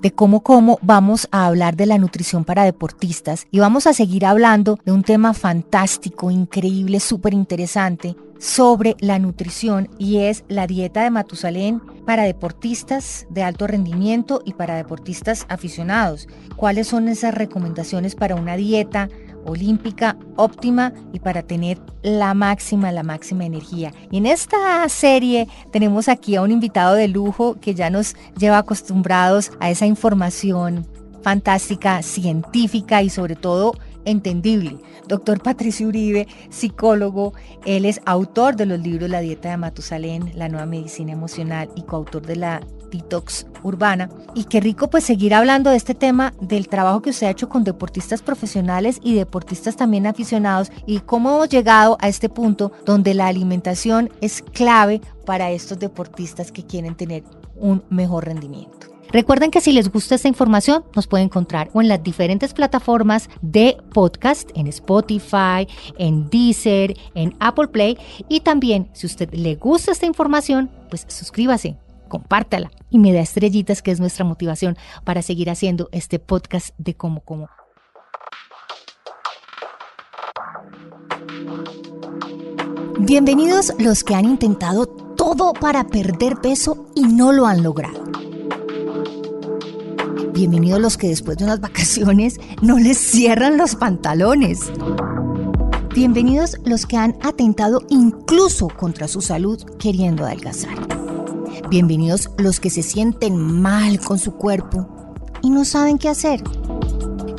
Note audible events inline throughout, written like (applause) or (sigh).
de Como Como vamos a hablar de la nutrición para deportistas y vamos a seguir hablando de un tema fantástico, increíble, súper interesante sobre la nutrición y es la dieta de Matusalén para deportistas de alto rendimiento y para deportistas aficionados. ¿Cuáles son esas recomendaciones para una dieta olímpica óptima y para tener la máxima, la máxima energía. Y en esta serie tenemos aquí a un invitado de lujo que ya nos lleva acostumbrados a esa información fantástica, científica y sobre todo entendible. Doctor Patricio Uribe, psicólogo, él es autor de los libros La dieta de Matusalén, La nueva medicina emocional y coautor de la detox urbana. Y qué rico pues seguir hablando de este tema del trabajo que usted ha hecho con deportistas profesionales y deportistas también aficionados y cómo hemos llegado a este punto donde la alimentación es clave para estos deportistas que quieren tener un mejor rendimiento. Recuerden que si les gusta esta información, nos pueden encontrar en las diferentes plataformas de podcast, en Spotify, en Deezer, en Apple Play. Y también, si a usted le gusta esta información, pues suscríbase, compártala y me da estrellitas, que es nuestra motivación para seguir haciendo este podcast de Como Como. Bienvenidos los que han intentado todo para perder peso y no lo han logrado. Bienvenidos los que después de unas (laughs) vacaciones no les cierran los pantalones. Bienvenidos los que han atentado incluso contra su salud queriendo adelgazar. Bienvenidos los que se sienten mal con su cuerpo y no saben qué hacer.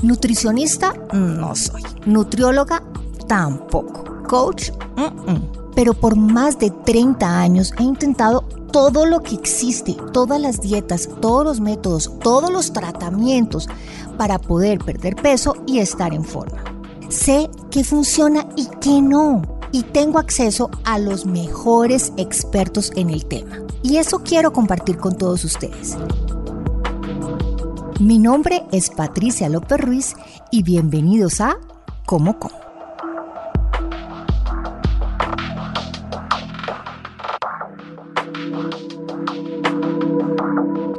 Nutricionista no soy. Nutrióloga tampoco. Coach, mm, mm. pero por más de 30 años he intentado todo lo que existe, todas las dietas, todos los métodos, todos los tratamientos para poder perder peso y estar en forma. Sé qué funciona y qué no. Y tengo acceso a los mejores expertos en el tema. Y eso quiero compartir con todos ustedes. Mi nombre es Patricia López Ruiz y bienvenidos a Como Como.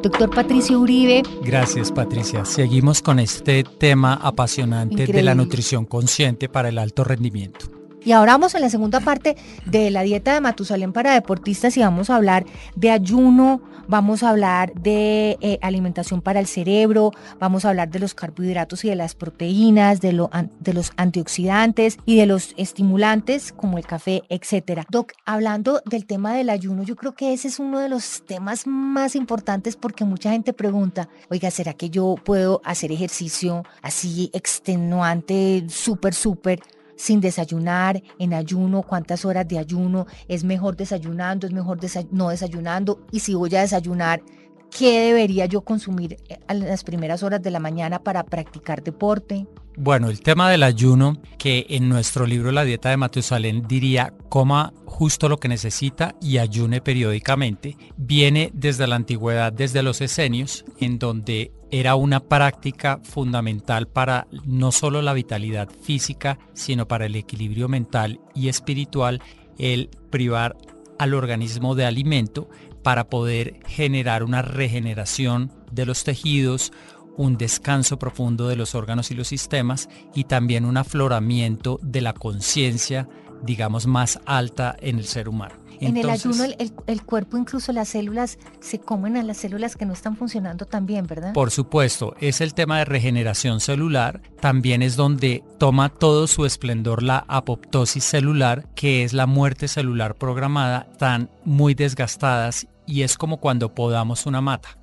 Doctor Patricio Uribe. Gracias, Patricia. Seguimos con este tema apasionante de la nutrición consciente para el alto rendimiento. Y ahora vamos a la segunda parte de la dieta de Matusalén para deportistas y vamos a hablar de ayuno, vamos a hablar de eh, alimentación para el cerebro, vamos a hablar de los carbohidratos y de las proteínas, de, lo de los antioxidantes y de los estimulantes como el café, etcétera. Doc, hablando del tema del ayuno, yo creo que ese es uno de los temas más importantes porque mucha gente pregunta, oiga, ¿será que yo puedo hacer ejercicio así extenuante, súper, súper? Sin desayunar, en ayuno, cuántas horas de ayuno, es mejor desayunando, es mejor no desayunando, y si voy a desayunar, ¿qué debería yo consumir eh, a las primeras horas de la mañana para practicar deporte? Bueno, el tema del ayuno, que en nuestro libro La dieta de Matusalén diría coma justo lo que necesita y ayune periódicamente, viene desde la antigüedad, desde los esenios, en donde era una práctica fundamental para no solo la vitalidad física, sino para el equilibrio mental y espiritual, el privar al organismo de alimento para poder generar una regeneración de los tejidos, un descanso profundo de los órganos y los sistemas y también un afloramiento de la conciencia, digamos, más alta en el ser humano. en el ayuno el, el- el cuerpo, incluso las células, se comen a las células que no están funcionando tan bien, ¿verdad? Por supuesto, es el tema de regeneración celular, también es donde toma todo su esplendor la apoptosis celular, que es la muerte celular programada, están muy desgastadas y es como cuando podamos una mata.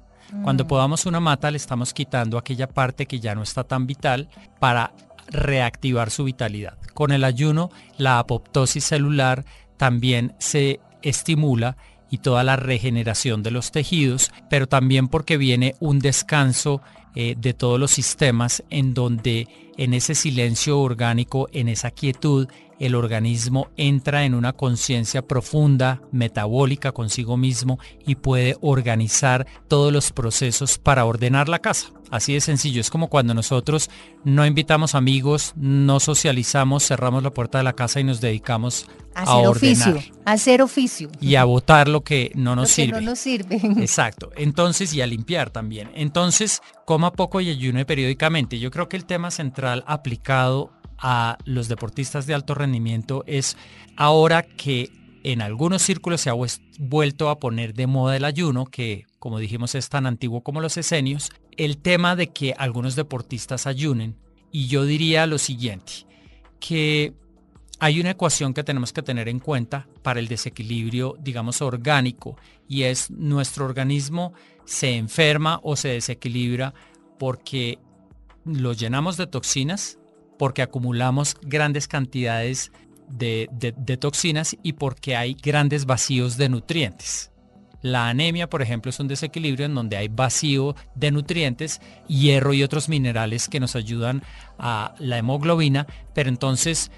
Cuando Mm. podamos una mata le estamos quitando aquella parte que ya no está tan vital para reactivar su vitalidad. Con el ayuno, la apoptosis celular también se estimula y toda la regeneración de los tejidos, pero también porque viene un descanso eh, de todos los sistemas en donde en ese silencio orgánico, en esa quietud, el organismo entra en una conciencia profunda, metabólica consigo mismo y puede organizar todos los procesos para ordenar la casa. Así de sencillo, es como cuando nosotros no invitamos amigos, no socializamos, cerramos la puerta de la casa y nos dedicamos a, hacer ordenar. Oficio, a hacer oficio. Y a votar lo que no nos sirve. no nos sirve. (laughs) Exacto. Entonces, y a limpiar también. Entonces, coma poco y ayune periódicamente. Yo creo que el tema central aplicado a los deportistas de alto rendimiento es ahora que en algunos círculos se ha vuelto a poner de moda el ayuno, que como dijimos es tan antiguo como los esenios, el tema de que algunos deportistas ayunen. Y yo diría lo siguiente, que hay una ecuación que tenemos que tener en cuenta para el desequilibrio, digamos, orgánico, y es nuestro organismo se enferma o se desequilibra porque lo llenamos de toxinas, porque acumulamos grandes cantidades de, toxinas y porque hay grandes vacíos de nutrientes. La anemia, por ejemplo, es un desequilibrio en donde hay vacío de nutrientes, hierro y otros minerales que nos ayudan a la hemoglobina, pero entonces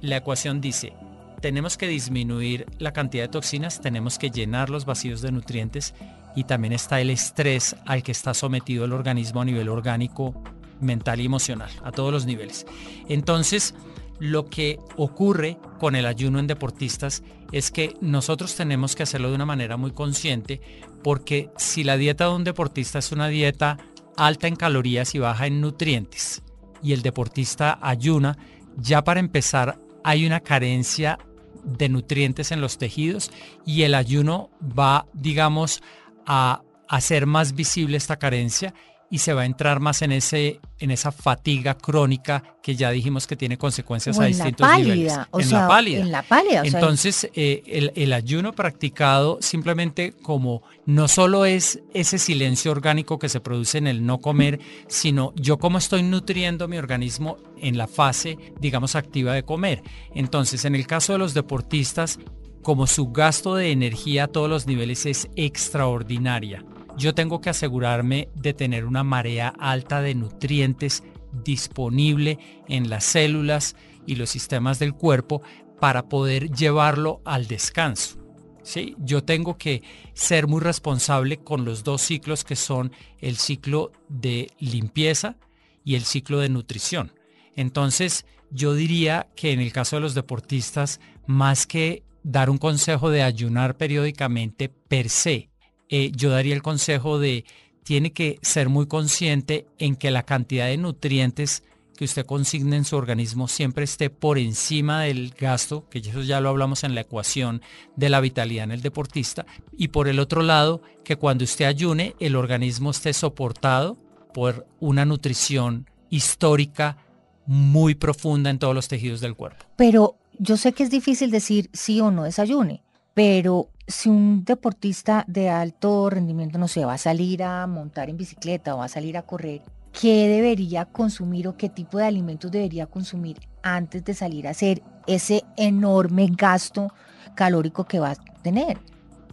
la ecuación dice, tenemos que disminuir la cantidad de toxinas, tenemos que llenar los vacíos de nutrientes y también está el estrés al que está sometido el organismo a nivel orgánico mental y emocional, a todos los niveles. Entonces, lo que ocurre con el ayuno en deportistas es que nosotros tenemos que hacerlo de una manera muy consciente porque si la dieta de un deportista es una dieta alta en calorías y baja en nutrientes y el deportista ayuna, ya para empezar hay una carencia de nutrientes en los tejidos y el ayuno va, digamos, a hacer más visible esta carencia y se va a entrar más en ese en esa fatiga crónica que ya dijimos que tiene consecuencias a distintos niveles. en la pálida. En la pálida. Entonces, eh, el, el, ayuno practicado simplemente como no solo es ese silencio orgánico que se produce en el no comer, sino yo cómo estoy nutriendo mi organismo en la fase, digamos, activa de comer. Entonces, en el caso de los deportistas, como su gasto de energía a todos los niveles es extraordinaria yo tengo que asegurarme de tener una marea alta de nutrientes disponible en las células y los sistemas del cuerpo para poder llevarlo al descanso. ¿sí? Yo tengo que ser muy responsable con los dos ciclos que son el ciclo de limpieza y el ciclo de nutrición. Entonces, yo diría que en el caso de los deportistas, más que dar un consejo de ayunar periódicamente per se, eh, yo daría el consejo de tiene que ser muy consciente en que la cantidad de nutrientes que usted consigne en su organismo siempre esté por encima del gasto, que eso ya lo hablamos en la ecuación de la vitalidad en el deportista, y por el otro lado, que cuando usted ayune, el organismo esté soportado por una nutrición histórica muy profunda en todos los tejidos del cuerpo. Pero yo sé que es difícil decir sí o no desayune, pero si un deportista de alto rendimiento, no sé, va a salir a montar en bicicleta o va a salir a correr, ¿qué debería consumir o qué tipo de alimentos debería consumir antes de salir a hacer ese enorme gasto calórico que va a tener?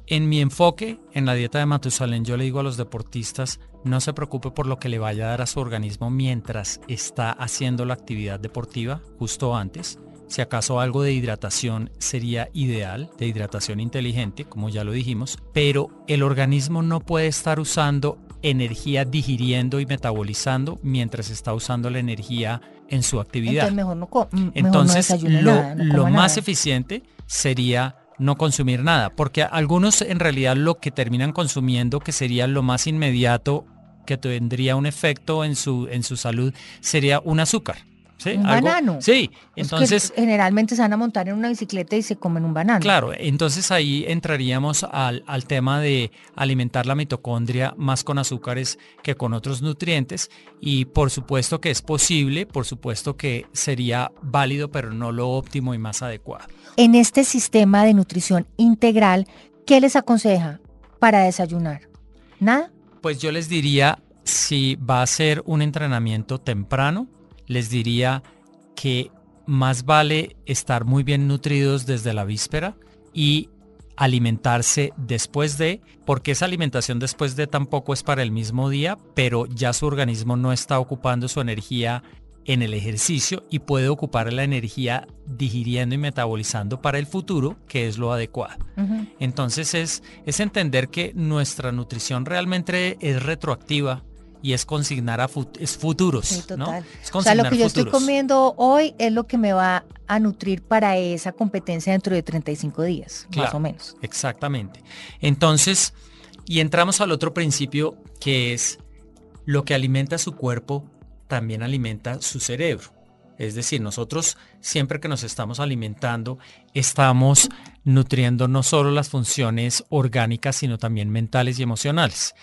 En mi enfoque, en la dieta de Matusalén, yo le digo a los deportistas, no se preocupe por lo que le vaya a dar a su organismo mientras está haciendo la actividad deportiva, justo antes. Si acaso algo de hidratación sería ideal, de hidratación inteligente, como ya lo dijimos, pero el organismo no puede estar usando energía digiriendo y metabolizando mientras está usando la energía en su actividad. Entonces, lo, más eficiente sería no consumir nada, porque algunos en realidad lo que terminan consumiendo, que sería lo más inmediato que tendría un efecto en su, en su salud, sería un azúcar. ¿Sí? Un banano. Sí, entonces... generalmente se van a montar en una bicicleta y se comen un banano. Claro, entonces ahí entraríamos al, al tema de alimentar la mitocondria más con azúcares que con otros nutrientes y por supuesto que es posible, por supuesto que sería válido, pero no lo óptimo y más adecuado. En este sistema de nutrición integral, ¿qué les aconseja para desayunar? ¿Nada? Pues yo les diría, si va a ser un entrenamiento temprano, les diría que más vale estar muy bien nutridos desde la víspera y alimentarse después de, porque esa alimentación después de tampoco es para el mismo día, pero ya su organismo no está ocupando su energía en el ejercicio y puede ocupar la energía digiriendo y metabolizando para el futuro, que es lo adecuado. Entonces es, es entender que nuestra nutrición realmente es retroactiva y es consignar a es futuros. ¿no? o sea, lo que yo estoy comiendo hoy es lo que me va a nutrir para esa competencia dentro de 35 días, más o menos. Exactamente. Entonces, y entramos al otro principio que es lo que alimenta su cuerpo también alimenta su cerebro. Es decir, nosotros siempre que nos estamos alimentando, estamos nutriendo no solo las funciones orgánicas, sino también mentales y emocionales.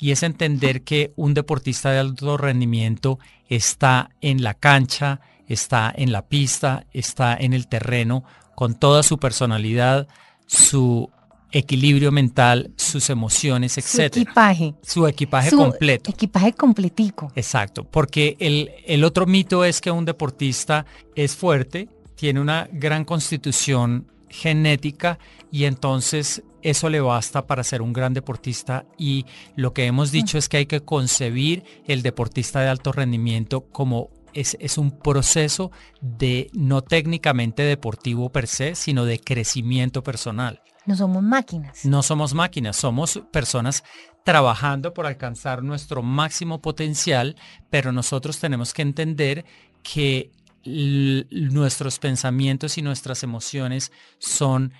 Y es entender que un deportista de alto rendimiento está en la cancha, está en la pista, está en el terreno, con toda su personalidad, su equilibrio mental, sus emociones, etc. Su equipaje. Su equipaje completo. Equipaje completico. Exacto, porque el, el otro mito es que un deportista es fuerte, tiene una gran constitución genética y entonces eso le basta para ser un gran deportista y lo que hemos dicho es que hay que concebir el deportista de alto rendimiento como es, es, un proceso de no técnicamente deportivo per se, sino de crecimiento personal. No somos máquinas. No somos máquinas, somos personas trabajando por alcanzar nuestro máximo potencial, pero nosotros tenemos que entender que nuestros pensamientos y nuestras emociones son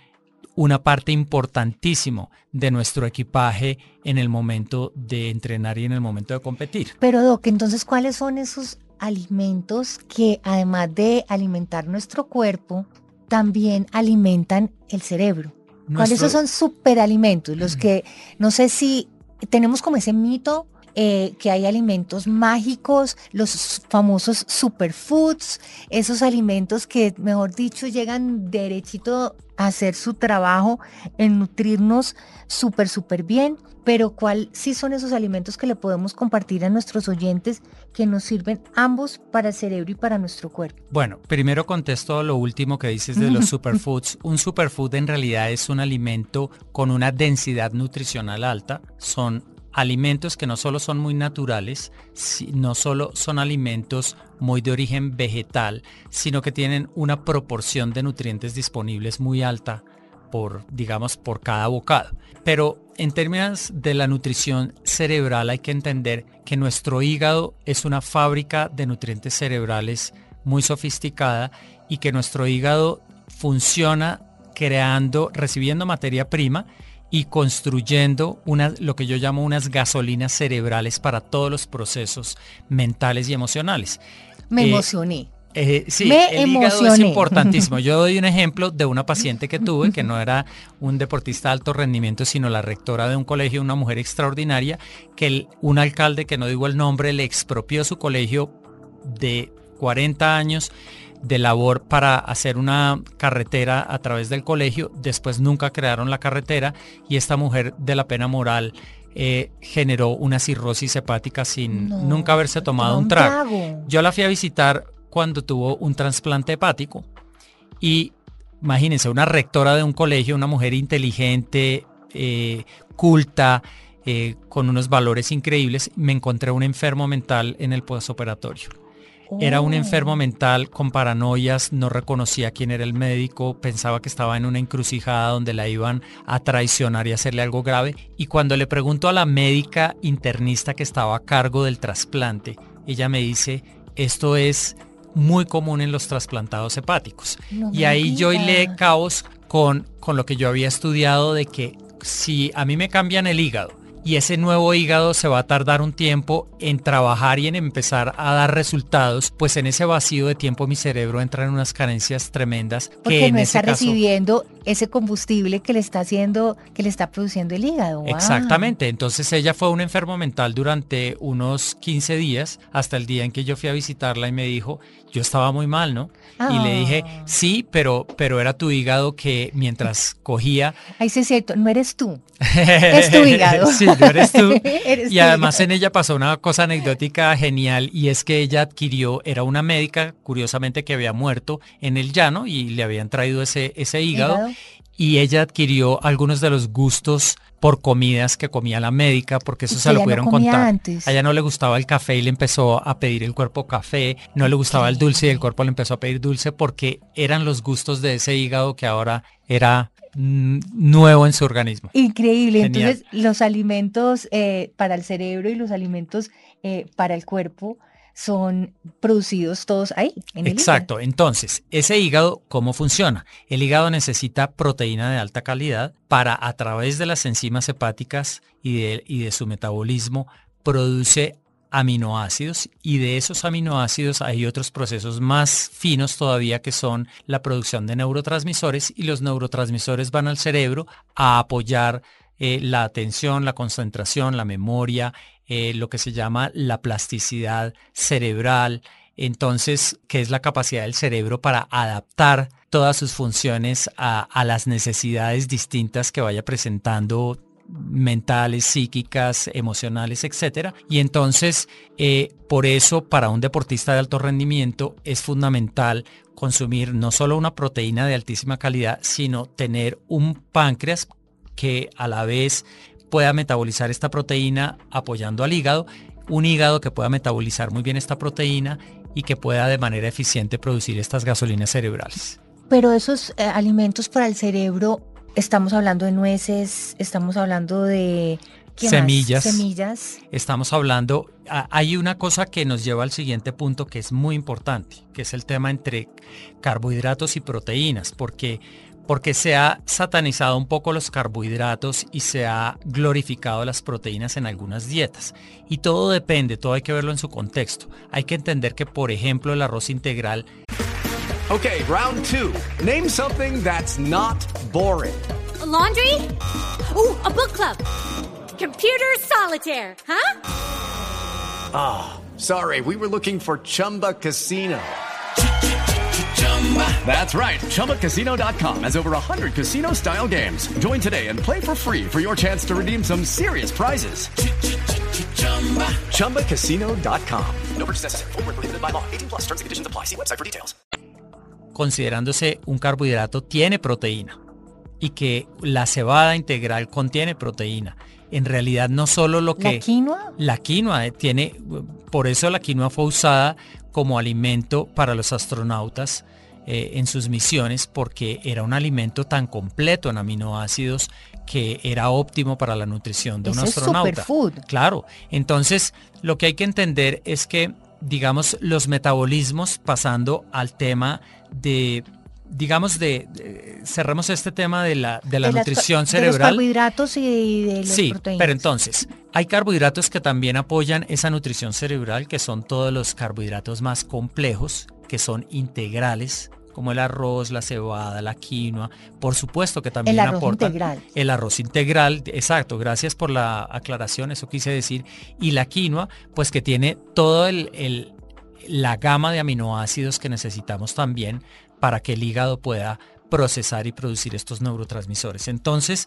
una parte importantísima de nuestro equipaje en el momento de entrenar y en el momento de competir. Pero Doc, entonces, ¿cuáles son esos alimentos que además de alimentar nuestro cuerpo, también alimentan el cerebro? ¿Cuáles son superalimentos? Los que, no sé si tenemos como ese mito eh, que hay alimentos mágicos, los famosos superfoods, esos alimentos que, mejor dicho, llegan derechito a hacer su trabajo en nutrirnos súper, súper bien pero ¿cuál sí son esos alimentos que le podemos compartir a nuestros oyentes que nos sirven ambos para el cerebro y para nuestro cuerpo? Bueno, primero contesto lo último que dices de los (laughs) superfoods. Un superfood en realidad es un alimento con una densidad nutricional alta. Son alimentos que no solo son muy naturales, no solo son alimentos muy de origen vegetal, sino que tienen una proporción de nutrientes disponibles muy alta por, digamos, por cada bocado. Pero en términos de la nutrición cerebral hay que entender que nuestro hígado es una fábrica de nutrientes cerebrales muy sofisticada y que nuestro hígado funciona creando, recibiendo materia prima y construyendo una, lo que yo llamo unas gasolinas cerebrales para todos los procesos mentales y emocionales. Me eh, emocioné. Eh, sí, el hígado es importantísimo. (laughs) Yo doy un ejemplo de una paciente que tuve que no era un deportista de alto rendimiento, sino la rectora de un colegio, una mujer extraordinaria, que un alcalde que no digo el nombre le expropió su colegio de 40 años de labor para hacer una carretera a través del colegio. Después nunca crearon la carretera y esta mujer de la pena moral eh, generó una cirrosis hepática sin nunca haberse tomado un trago. Yo la fui a visitar cuando tuvo un trasplante hepático. Y imagínense, una rectora de un colegio, una mujer inteligente, eh, culta, eh, con unos valores increíbles, me encontré un enfermo mental en el postoperatorio. Era un enfermo oh. mental con paranoias, no reconocía quién era el médico, pensaba que estaba en una encrucijada donde la iban a traicionar y hacerle algo grave. Y cuando le pregunto a la médica internista que estaba a cargo del trasplante, ella me dice, esto es muy común en los trasplantados hepáticos. y ahí yo hilé caos con, con lo que yo había estudiado de que si a mí me cambian el hígado y ese nuevo hígado se va a tardar un tiempo en trabajar y en empezar a dar resultados, pues en ese vacío de tiempo mi cerebro entra en unas carencias tremendas. Porque no está recibiendo ese combustible que le está haciendo, que le está produciendo el hígado. Wow. Exactamente, entonces ella fue un enfermo mental durante unos 15 días, hasta el día en que yo fui a visitarla y me dijo, yo estaba muy mal, ¿no? Y le dije, Ah. sí, pero, pero era tu hígado que mientras (laughs) cogía... Ahí sí es cierto, no eres tú. (laughs) Es tu hígado. sí, no eres tú. (laughs) Eres y además en ella pasó una cosa anecdótica genial y es que ella adquirió, era una médica, curiosamente, que había muerto en el llano y le habían traído ese, ese hígado, Hígado. Y ella adquirió algunos de los gustos por comidas que comía la médica, porque eso se lo no pudieron contar. antes. A ella no le gustaba el café y le empezó a pedir el cuerpo café, no le gustaba el dulce y el cuerpo le empezó a pedir dulce porque eran los gustos de ese hígado que ahora era mm, nuevo en su organismo. Increíble. Genial. Entonces, los alimentos eh, para el cerebro y los alimentos eh, para el cuerpo son producidos todos ahí, en el Exacto. Entonces, ese hígado, ¿cómo funciona? El hígado necesita proteína de alta calidad para, a través de las enzimas hepáticas y de, y de su metabolismo, produce aminoácidos y de esos aminoácidos hay otros procesos más finos todavía que son la producción de neurotransmisores y los neurotransmisores van al cerebro a apoyar eh, la atención, la concentración, la memoria, eh, lo que se llama la plasticidad cerebral, entonces, que es la capacidad del cerebro para adaptar todas sus funciones a, las necesidades distintas que vaya presentando mentales, psíquicas, emocionales, etcétera. Y entonces, eh, por eso, para un deportista de alto rendimiento es fundamental consumir no solo una proteína de altísima calidad, sino tener un páncreas que a la vez pueda metabolizar esta proteína apoyando al hígado, un hígado que pueda metabolizar muy bien esta proteína y que pueda de manera eficiente producir estas gasolinas cerebrales. Pero esos eh, alimentos para el cerebro, estamos hablando de nueces, estamos hablando de. Semillas. Semillas. Estamos hablando, hay una cosa que nos lleva al siguiente punto que es muy importante, que es el tema entre carbohidratos y proteínas, porque porque se ha satanizado un poco los carbohidratos y se ha glorificado las proteínas en algunas dietas. Y todo depende, todo hay que verlo en su contexto. Hay que entender que, por ejemplo, el arroz integral Okay, round two. Name something that's not boring. A laundry? Ooh, a book club. Computer solitaire, huh? Sorry, we were looking for Chumba Casino. That's right. ChumbaCasino.com has over 100 casino style games. Join today and play for free for your chance to redeem some serious prizes. ChumbaCasino.com. No purchase necessary. Void where prohibited by law. 18 plus terms and conditions apply. See website for details. considerándose un carbohidrato, tiene proteína y que la cebada integral contiene proteína. En realidad no solo lo que... ¿La quinoa? La quinoa eh, tiene, por eso la quinoa fue usada como alimento para los astronautas eh, en sus misiones, porque era un alimento tan completo en aminoácidos que era óptimo para la nutrición de un es astronauta. superfood. Claro, entonces lo que hay que entender es que, digamos, los metabolismos, pasando al tema de, digamos, de, de- cerremos este tema de la, de la De las- nutrición De los cerebral. carbohidratos y de los Sí, proteínas. pero entonces, hay carbohidratos que también apoyan esa nutrición cerebral, que son todos los carbohidratos más complejos, que son integrales, como el arroz, la cebada, la quinoa, por supuesto que también arroz aportan integral. el arroz integral, exacto, gracias por la aclaración, eso quise decir, y la quinoa, pues que tiene todo el, el- la gama de aminoácidos que necesitamos también para que el hígado pueda procesar y producir estos neurotransmisores. Entonces,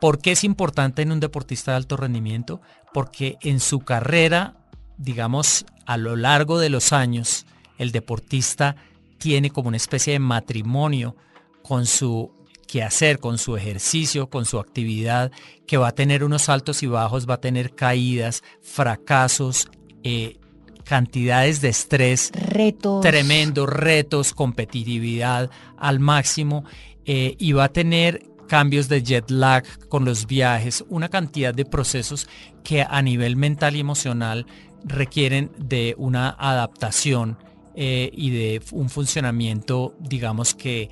¿por qué es importante en un deportista de alto rendimiento? Porque en su carrera, digamos, a lo largo de los años, el deportista tiene como una especie de matrimonio con su quehacer, con su ejercicio, con su actividad, que va a tener unos altos y bajos, va a tener caídas, fracasos, eh, cantidades de estrés Retos. tremendos retos, competitividad al máximo eh, y va a tener cambios de jet lag con los viajes, una cantidad de procesos que a nivel mental y emocional requieren de una adaptación eh, y de un funcionamiento, digamos que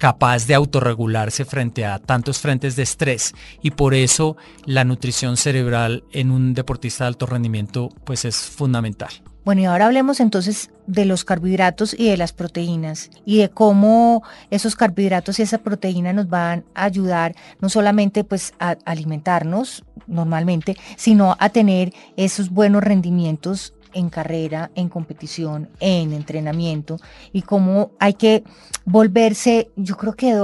capaz de autorregularse frente a tantos frentes de estrés y por eso la nutrición cerebral en un deportista de alto rendimiento pues es fundamental. Bueno, y ahora hablemos entonces de los carbohidratos y de las proteínas y de cómo esos carbohidratos y esa proteína nos van a ayudar no solamente pues a alimentarnos normalmente, sino a tener esos buenos rendimientos en carrera, en competición, en entrenamiento y cómo hay que volverse, yo creo que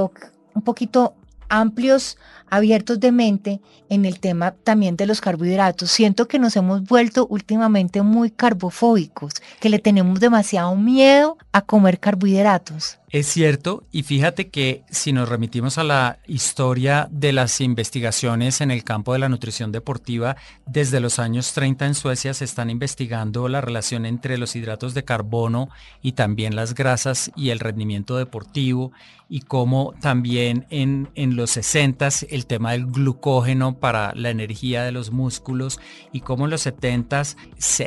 un poquito amplios, abiertos de mente en el tema también de los carbohidratos. Siento que nos hemos vuelto últimamente muy carbofóbicos, que le tenemos demasiado miedo a comer carbohidratos. Es cierto, y fíjate que si nos remitimos a la historia de las investigaciones en el campo de la nutrición deportiva, desde los años 30 en Suecia se están investigando la relación entre los hidratos de carbono y también las grasas y el rendimiento deportivo, y cómo también en, en los 60 el tema del glucógeno para la energía de los músculos, y cómo en los 70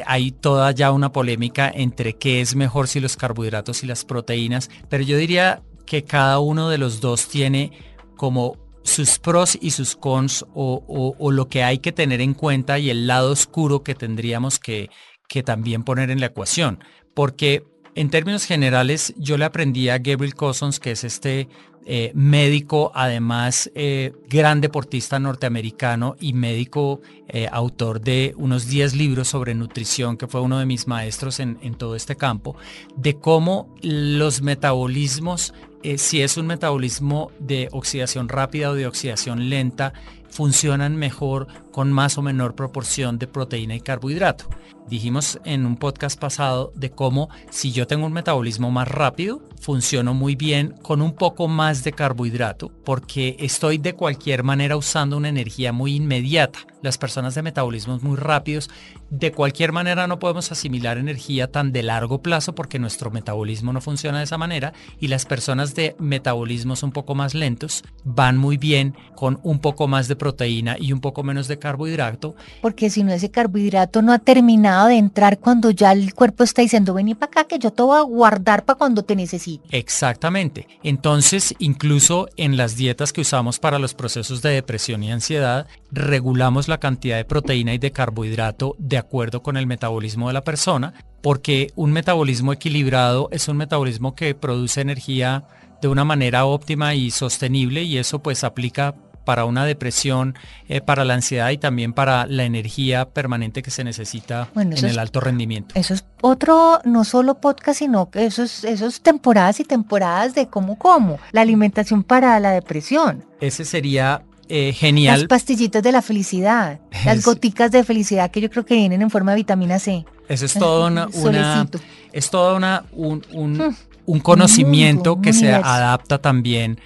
hay toda ya una polémica entre qué es mejor si los carbohidratos y las proteínas, pero yo diría que cada uno de los dos tiene como sus pros y sus cons o, lo que hay que tener en cuenta y el lado oscuro que tendríamos que, que también poner en la ecuación. Porque en términos generales, yo le aprendí a Gabriel Cousins, que es este eh, médico, además eh, gran deportista norteamericano y médico eh, autor de unos 10 libros sobre nutrición, que fue uno de mis maestros en, en todo este campo, de cómo los metabolismos, si es un metabolismo de oxidación rápida o de oxidación lenta, funcionan mejor con más o menor proporción de proteína y carbohidrato. Dijimos en un podcast pasado de cómo si yo tengo un metabolismo más rápido, funciono muy bien con un poco más de carbohidrato porque estoy de cualquier manera usando una energía muy inmediata. Las personas de metabolismos muy rápidos, de cualquier manera no podemos asimilar energía tan de largo plazo porque nuestro metabolismo no funciona de esa manera y las personas de metabolismos un poco más lentos van muy bien con un poco más de proteína y un poco menos de carbohidrato. Porque si no ese carbohidrato no ha terminado de entrar cuando ya el cuerpo está diciendo, vení para acá que yo te voy a guardar para cuando te necesite. Exactamente. Entonces, incluso en las dietas que usamos para los procesos de depresión y ansiedad, regulamos la cantidad de proteína y de carbohidrato de acuerdo con el metabolismo de la persona, porque un metabolismo equilibrado es un metabolismo que produce energía de una manera óptima y sostenible y eso pues aplica para una depresión, eh, para la ansiedad y también para la energía permanente que se necesita en el alto rendimiento. Eso es otro, no solo podcast, sino que eso es, temporadas y temporadas de cómo como, la alimentación para la depresión. Ese sería eh, genial. Las pastillitas de la felicidad, las goticas de felicidad que yo creo que vienen en forma de vitamina C. Eso es todo una, es todo una, un, un, conocimiento que se adapta también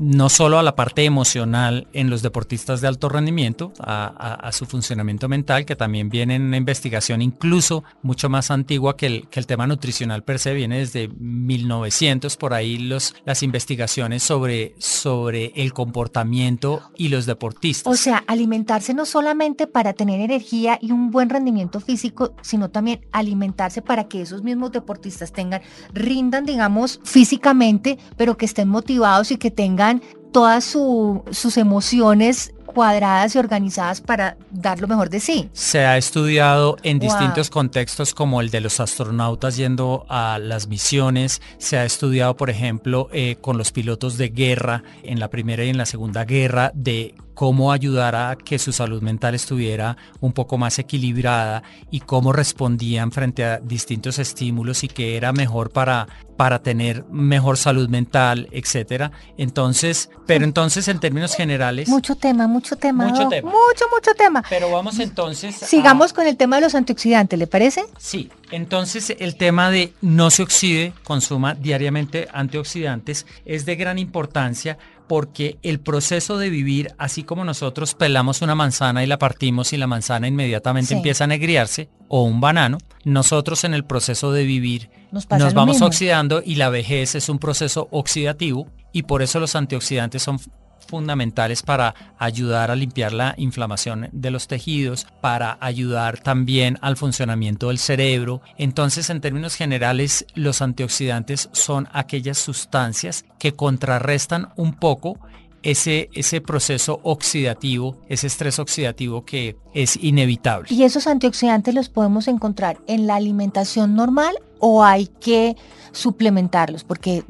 no solo a la parte emocional en los deportistas de alto rendimiento, a, su funcionamiento mental, que también viene en una investigación incluso mucho más antigua que el, que el tema nutricional per se, viene desde 1900, por ahí los, las investigaciones sobre, sobre el comportamiento y los deportistas. O sea, alimentarse no solamente para tener energía y un buen rendimiento físico, sino también alimentarse para que esos mismos deportistas tengan, rindan, digamos, físicamente, pero que estén motivados y que tengan todas sus emociones cuadradas y organizadas para dar lo mejor de sí. Se ha estudiado en distintos contextos como el de los astronautas yendo a las misiones, se ha estudiado por ejemplo eh, con los pilotos de guerra en la primera y en la segunda guerra de cómo ayudar a que su salud mental estuviera un poco más equilibrada y cómo respondían frente a distintos estímulos y qué era mejor para, para tener mejor salud mental, etcétera. Entonces, pero entonces en términos generales... Mucho tema, mucho tema. Mucho tema. Mucho, mucho tema. Pero vamos entonces... Sigamos con el tema de los antioxidantes, ¿le parece? Sí, entonces el tema de no se oxide, consuma diariamente antioxidantes, es de gran importancia porque el proceso de vivir, así como nosotros pelamos una manzana y la partimos y la manzana inmediatamente empieza a negriarse, o un banano, nosotros en el proceso de vivir nos, vamos oxidando y la vejez es un proceso oxidativo y por eso los antioxidantes son fundamentales para ayudar a limpiar la inflamación de los tejidos, para ayudar también al funcionamiento del cerebro. Entonces, en términos generales, los antioxidantes son aquellas sustancias que contrarrestan un poco ese, ese proceso oxidativo, ese estrés oxidativo que, es inevitable. ¿Y esos antioxidantes los podemos encontrar en la alimentación normal o hay que suplementarlos? Porque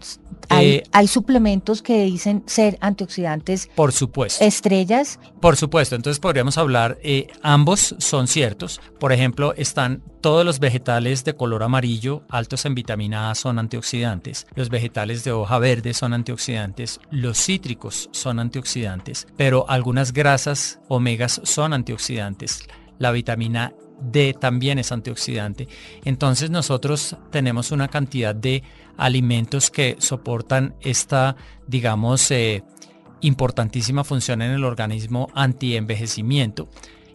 hay, Eh, hay suplementos que dicen ser antioxidantes Por supuesto. estrellas. Por supuesto, entonces podríamos hablar, eh, ambos son ciertos. Por ejemplo, están todos los vegetales de color amarillo, altos en vitamina A, son antioxidantes. Los vegetales de hoja verde son antioxidantes. Los cítricos son antioxidantes. Pero algunas grasas omegas son antioxidantes. La vitamina D también es antioxidante. Entonces nosotros tenemos una cantidad de alimentos que soportan esta, digamos, eh, importantísima función en el organismo antienvejecimiento.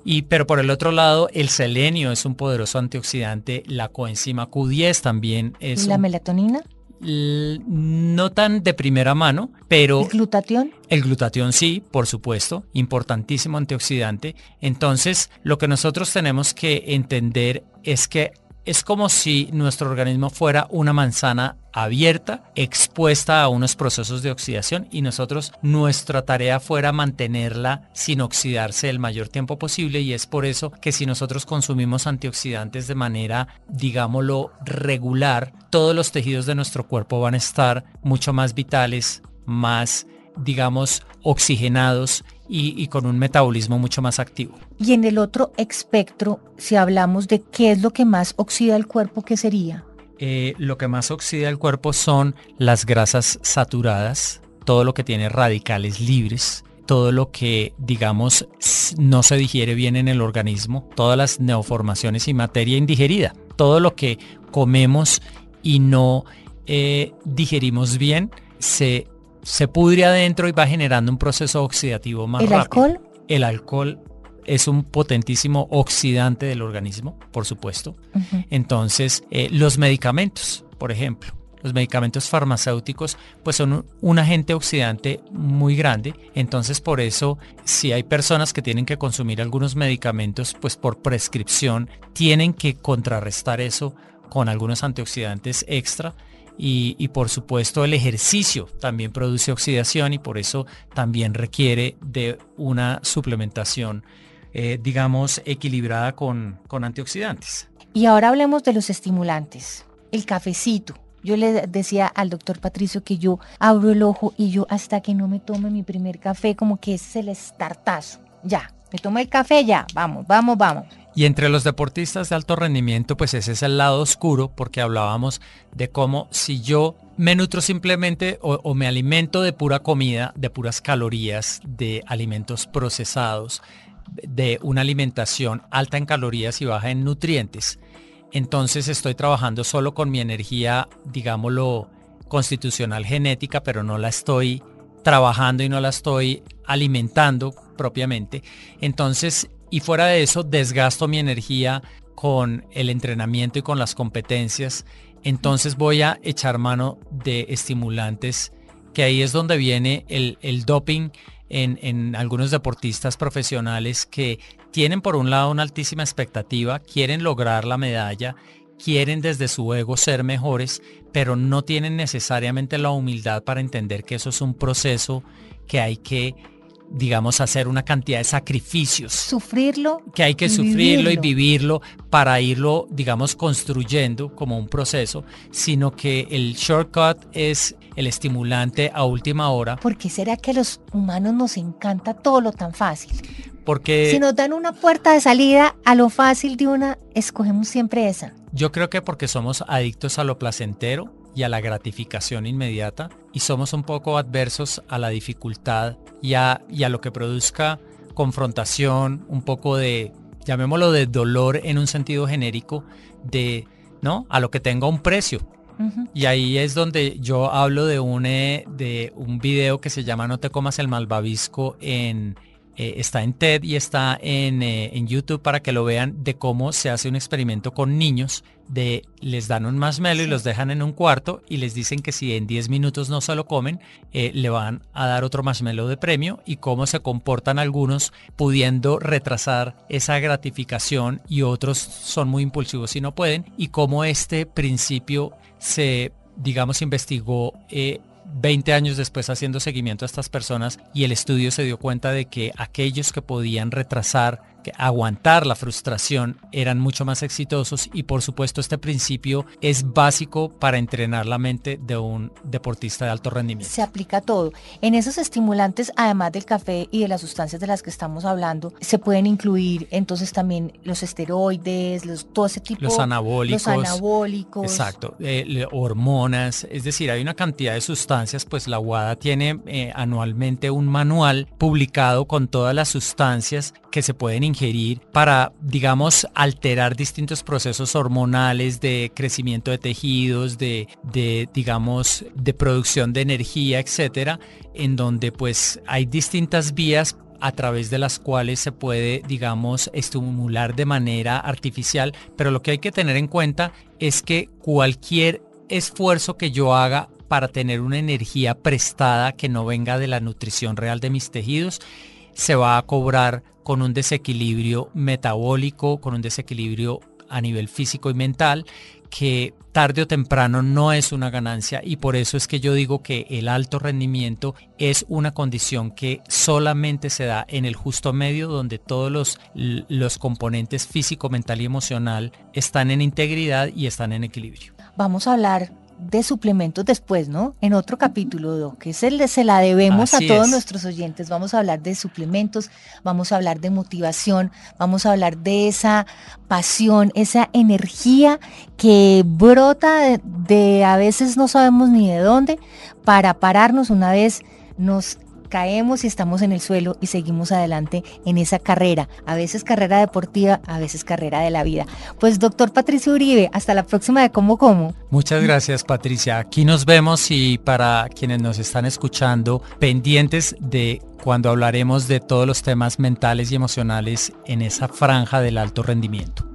Y, pero por el otro lado, el selenio es un poderoso antioxidante, la coenzima Q10 también es la un- melatonina, no tan de primera mano, pero el glutatión. el glutatión sí, por supuesto, importantísimo antioxidante. Entonces, lo que nosotros tenemos que entender es que es como si nuestro organismo fuera una manzana abierta, expuesta a unos procesos de oxidación y nosotros nuestra tarea fuera mantenerla sin oxidarse el mayor tiempo posible y es por eso que si nosotros consumimos antioxidantes de manera, digámoslo, regular, todos los tejidos de nuestro cuerpo van a estar mucho más vitales, más, digamos, oxigenados y, con un metabolismo mucho más activo. Y en el otro espectro, si hablamos de qué es lo que más oxida el cuerpo, ¿qué sería? Eh, lo que más oxida el cuerpo son las grasas saturadas, todo lo que tiene radicales libres, todo lo que, digamos, no se digiere bien en el organismo, todas las neoformaciones y materia indigerida, todo lo que comemos y no eh, digerimos bien, se, se pudre adentro y va generando un proceso oxidativo más ¿El rápido. alcohol? El alcohol es un potentísimo oxidante del organismo, por supuesto. Entonces, eh, los medicamentos, por ejemplo, los medicamentos farmacéuticos, pues son un, un agente oxidante muy grande. Entonces, por eso, si hay personas que tienen que consumir algunos medicamentos, pues por prescripción, tienen que contrarrestar eso con algunos antioxidantes extra. Y, y por supuesto el ejercicio también produce oxidación y por eso también requiere de una suplementación, eh, digamos, equilibrada con, con antioxidantes. Y ahora hablemos de los estimulantes. El cafecito. Yo le decía al doctor Patricio que yo abro el ojo y yo hasta que no me tome mi primer café, como que es el estartazo. Ya, me tomo el café, ya, vamos, vamos, vamos. Y entre los deportistas de alto rendimiento, pues ese es el lado oscuro, porque hablábamos de cómo si yo me nutro simplemente o, o me alimento de pura comida, de puras calorías, de alimentos procesados, de una alimentación alta en calorías y baja en nutrientes, entonces estoy trabajando solo con mi energía, digámoslo, constitucional genética, pero no la estoy trabajando y no la estoy alimentando propiamente. Entonces, y fuera de eso, desgasto mi energía con el entrenamiento y con las competencias. Entonces voy a echar mano de estimulantes, que ahí es donde viene el, el doping en, algunos deportistas profesionales que tienen por un lado una altísima expectativa, quieren lograr la medalla, quieren desde su ego ser mejores, pero no tienen necesariamente la humildad para entender que eso es un proceso que hay que, digamos, hacer una cantidad de sacrificios Sufrirlo. que hay que y sufrirlo y vivirlo. vivirlo para irlo, digamos, construyendo como un proceso, sino que el shortcut es el estimulante a última hora, ¿Por qué será que a los humanos nos encanta todo lo tan fácil? porque si nos dan una puerta de salida a lo fácil de una, escogemos siempre esa. yo creo que porque somos adictos a lo placentero y a la gratificación inmediata y somos un poco adversos a la dificultad y a, y a lo que produzca confrontación, un poco de, llamémoslo de dolor en un sentido genérico, de, ¿no? A lo que tenga un precio. Y ahí es donde yo hablo de un, eh, de un video que se llama No te comas el malvavisco en... eh, está en TED y está en, eh, en YouTube para que lo vean de cómo se hace un experimento con niños, de les dan un marshmallow y los dejan en un cuarto y les dicen que si en 10 minutos no se lo comen, eh, le van a dar otro marshmallow de premio y cómo se comportan algunos pudiendo retrasar esa gratificación y otros son muy impulsivos y no pueden y cómo este principio se, digamos, investigó eh, 20 años después haciendo seguimiento a estas personas y el estudio se dio cuenta de que aquellos que podían retrasar que aguantar la frustración eran mucho más exitosos y por supuesto este principio es básico para entrenar la mente de un deportista de alto rendimiento. Se aplica todo. En esos estimulantes, además del café y de las sustancias de las que estamos hablando, se pueden incluir entonces también los esteroides, los, todo ese tipo. Los anabólicos. Los anabólicos. Exacto. Eh, hormonas. Es decir, hay una cantidad de sustancias, pues la WADA tiene eh, anualmente un manual publicado con todas las sustancias que se pueden ingerir para, digamos, alterar distintos procesos hormonales de crecimiento de tejidos, de, de digamos, de producción de energía, etcétera, en donde pues hay distintas vías a través de las cuales se puede, digamos, estimular de manera artificial, pero lo que hay que tener en cuenta es que cualquier esfuerzo que yo haga para tener una energía prestada que no venga de la nutrición real de mis tejidos, se va a cobrar con un desequilibrio metabólico, con un desequilibrio a nivel físico y mental que tarde o temprano no es una ganancia y por eso es que yo digo que el alto rendimiento es una condición que solamente se da en el justo medio donde todos los, los componentes físico, mental y emocional están en integridad y están en equilibrio. Vamos a hablar de suplementos después, ¿no? En otro capítulo, que es el de se la debemos a todos nuestros oyentes. Vamos a hablar de suplementos, vamos a hablar de motivación, vamos a hablar de esa pasión, esa energía que brota de, de a veces no sabemos ni de dónde para pararnos una vez nos caemos y estamos en el suelo y seguimos adelante en esa carrera, a veces carrera deportiva, a veces carrera de la vida. Pues doctor Patricio Uribe, hasta la próxima de Como Como. Muchas gracias Patricia, aquí nos vemos y para quienes nos están escuchando, pendientes de cuando hablaremos de todos los temas mentales y emocionales en esa franja del alto rendimiento.